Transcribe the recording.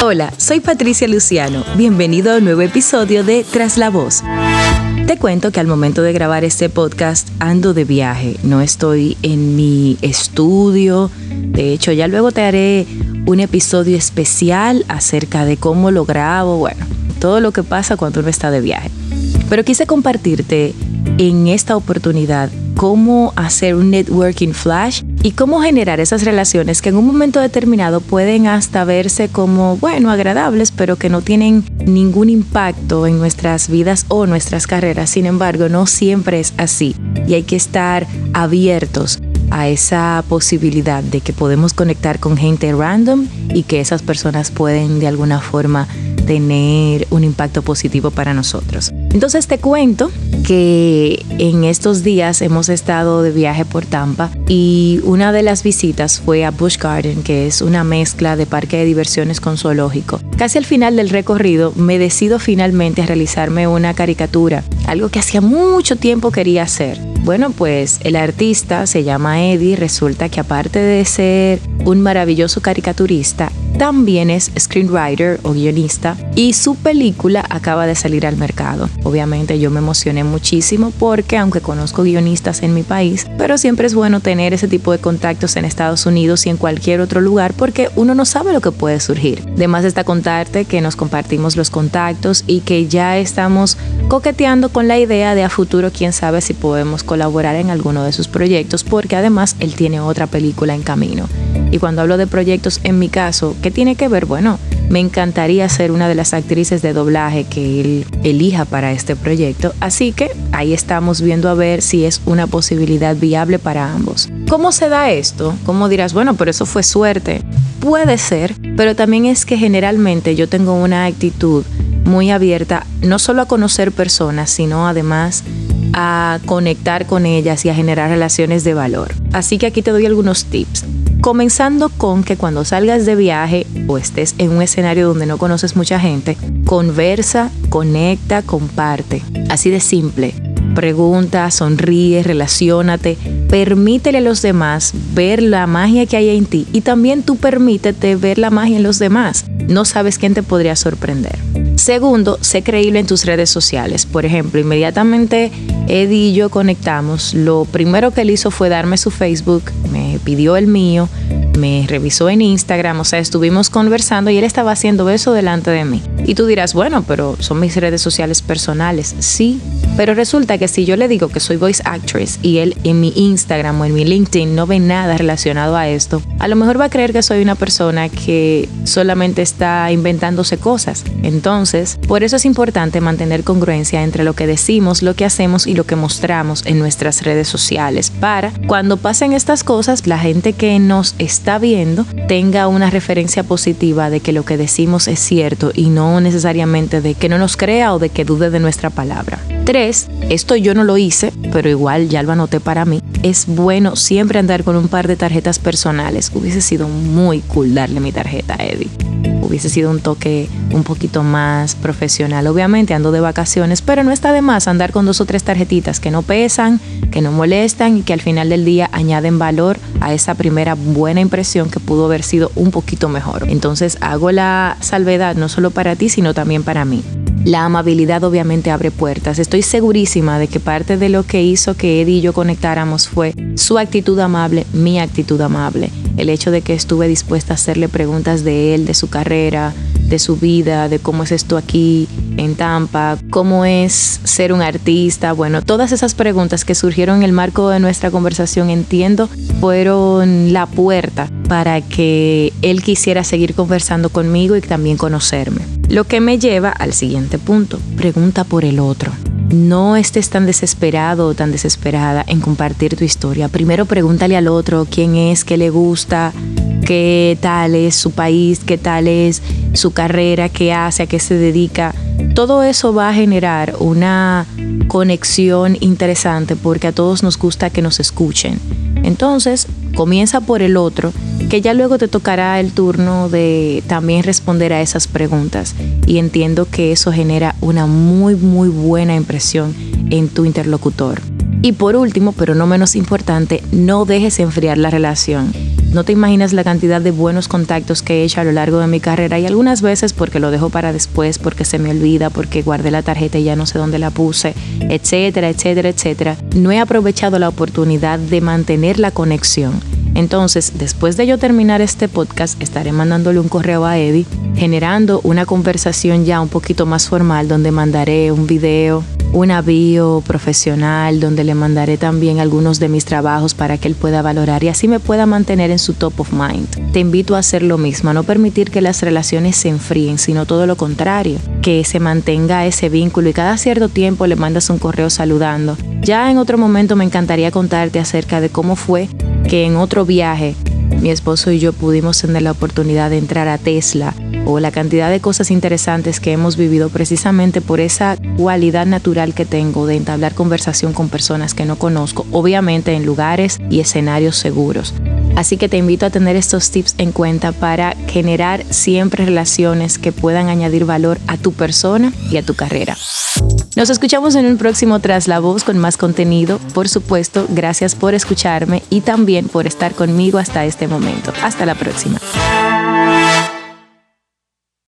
Hola, soy Patricia Luciano. Bienvenido a un nuevo episodio de Tras la Voz. Te cuento que al momento de grabar este podcast ando de viaje, no estoy en mi estudio. De hecho, ya luego te haré un episodio especial acerca de cómo lo grabo, bueno, todo lo que pasa cuando uno está de viaje. Pero quise compartirte en esta oportunidad cómo hacer un networking flash y cómo generar esas relaciones que en un momento determinado pueden hasta verse como, bueno, agradables, pero que no tienen ningún impacto en nuestras vidas o nuestras carreras. Sin embargo, no siempre es así y hay que estar abiertos a esa posibilidad de que podemos conectar con gente random y que esas personas pueden de alguna forma tener un impacto positivo para nosotros. Entonces te cuento que en estos días hemos estado de viaje por Tampa y una de las visitas fue a Busch Garden, que es una mezcla de parque de diversiones con zoológico. Casi al final del recorrido me decido finalmente a realizarme una caricatura, algo que hacía mucho tiempo quería hacer. Bueno, pues el artista se llama Eddie, resulta que aparte de ser un maravilloso caricaturista, también es screenwriter o guionista y su película acaba de salir al mercado. Obviamente yo me emocioné muchísimo porque aunque conozco guionistas en mi país, pero siempre es bueno tener ese tipo de contactos en Estados Unidos y en cualquier otro lugar porque uno no sabe lo que puede surgir. Además está contarte que nos compartimos los contactos y que ya estamos coqueteando con la idea de a futuro quién sabe si podemos colaborar en alguno de sus proyectos porque además él tiene otra película en camino. Y cuando hablo de proyectos, en mi caso, ¿qué tiene que ver? Bueno, me encantaría ser una de las actrices de doblaje que él elija para este proyecto, así que ahí estamos viendo a ver si es una posibilidad viable para ambos. ¿Cómo se da esto? ¿Cómo dirás, bueno, pero eso fue suerte? Puede ser, pero también es que generalmente yo tengo una actitud muy abierta, no solo a conocer personas, sino además a conectar con ellas y a generar relaciones de valor. Así que aquí te doy algunos tips. Comenzando con que cuando salgas de viaje o estés en un escenario donde no conoces mucha gente, conversa, conecta, comparte. Así de simple. Pregunta, sonríe, relacionate, permítele a los demás ver la magia que hay en ti y también tú permítete ver la magia en los demás. No sabes quién te podría sorprender. Segundo, sé creíble en tus redes sociales. Por ejemplo, inmediatamente Eddie y yo conectamos. Lo primero que él hizo fue darme su Facebook, me pidió el mío, me revisó en Instagram, o sea, estuvimos conversando y él estaba haciendo eso delante de mí. Y tú dirás, bueno, pero son mis redes sociales personales. Sí, pero resulta que si yo le digo que soy voice actress y él en mi Instagram o en mi LinkedIn no ve nada relacionado a esto, a lo mejor va a creer que soy una persona que solamente está inventándose cosas. Entonces, por eso es importante mantener congruencia entre lo que decimos, lo que hacemos y lo que mostramos en nuestras redes sociales para cuando pasen estas cosas, la gente que nos está viendo tenga una referencia positiva de que lo que decimos es cierto y no necesariamente de que no nos crea o de que dude de nuestra palabra. 3. Esto yo no lo hice, pero igual ya lo anoté para mí. Es bueno siempre andar con un par de tarjetas personales. Hubiese sido muy cool darle mi tarjeta a Eddie hubiese sido un toque un poquito más profesional. Obviamente ando de vacaciones, pero no está de más andar con dos o tres tarjetitas que no pesan, que no molestan y que al final del día añaden valor a esa primera buena impresión que pudo haber sido un poquito mejor. Entonces hago la salvedad no solo para ti, sino también para mí. La amabilidad obviamente abre puertas. Estoy segurísima de que parte de lo que hizo que Eddie y yo conectáramos fue su actitud amable, mi actitud amable. El hecho de que estuve dispuesta a hacerle preguntas de él, de su carrera, de su vida, de cómo es esto aquí en Tampa, cómo es ser un artista. Bueno, todas esas preguntas que surgieron en el marco de nuestra conversación, entiendo, fueron la puerta para que él quisiera seguir conversando conmigo y también conocerme. Lo que me lleva al siguiente punto, pregunta por el otro. No estés tan desesperado o tan desesperada en compartir tu historia. Primero pregúntale al otro quién es, qué le gusta, qué tal es su país, qué tal es su carrera, qué hace, a qué se dedica. Todo eso va a generar una conexión interesante porque a todos nos gusta que nos escuchen. Entonces, comienza por el otro que ya luego te tocará el turno de también responder a esas preguntas y entiendo que eso genera una muy muy buena impresión en tu interlocutor. Y por último, pero no menos importante, no dejes enfriar la relación. No te imaginas la cantidad de buenos contactos que he hecho a lo largo de mi carrera y algunas veces porque lo dejo para después, porque se me olvida, porque guardé la tarjeta y ya no sé dónde la puse, etcétera, etcétera, etcétera. No he aprovechado la oportunidad de mantener la conexión. Entonces, después de yo terminar este podcast, estaré mandándole un correo a Eddie, generando una conversación ya un poquito más formal donde mandaré un video, una bio profesional donde le mandaré también algunos de mis trabajos para que él pueda valorar y así me pueda mantener en su top of mind. Te invito a hacer lo mismo, a no permitir que las relaciones se enfríen, sino todo lo contrario, que se mantenga ese vínculo y cada cierto tiempo le mandas un correo saludando. Ya en otro momento me encantaría contarte acerca de cómo fue que en otro viaje mi esposo y yo pudimos tener la oportunidad de entrar a Tesla o la cantidad de cosas interesantes que hemos vivido precisamente por esa cualidad natural que tengo de entablar conversación con personas que no conozco, obviamente en lugares y escenarios seguros. Así que te invito a tener estos tips en cuenta para generar siempre relaciones que puedan añadir valor a tu persona y a tu carrera. Nos escuchamos en un próximo Tras la Voz con más contenido. Por supuesto, gracias por escucharme y también por estar conmigo hasta este momento. Hasta la próxima.